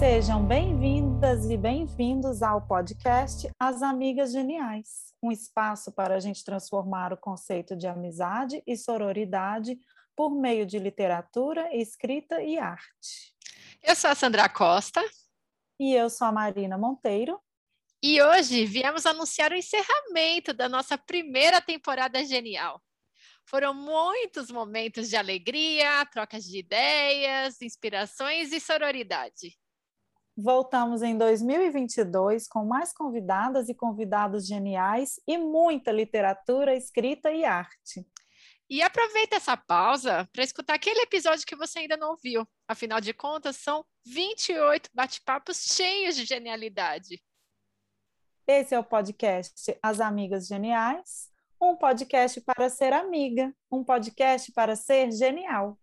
Bem-vindas e bem-vindos ao podcast As Amigas Geniais, um espaço para a gente transformar o conceito de amizade e sororidade por meio de literatura, escrita e arte. Eu sou a Sandra Costa. E eu sou a Marina Monteiro. E hoje viemos anunciar o encerramento da nossa primeira temporada genial. Foram muitos momentos de alegria, trocas de ideias, inspirações e sororidade. Voltamos em 2022 com mais convidadas e convidados geniais e muita literatura, escrita e arte. E aproveita essa pausa para escutar aquele episódio que você ainda não ouviu. Afinal de contas, são 28 bate-papos cheios de genialidade. Esse é o podcast As Amigas Geniais, um podcast para ser amiga, um podcast para ser genial.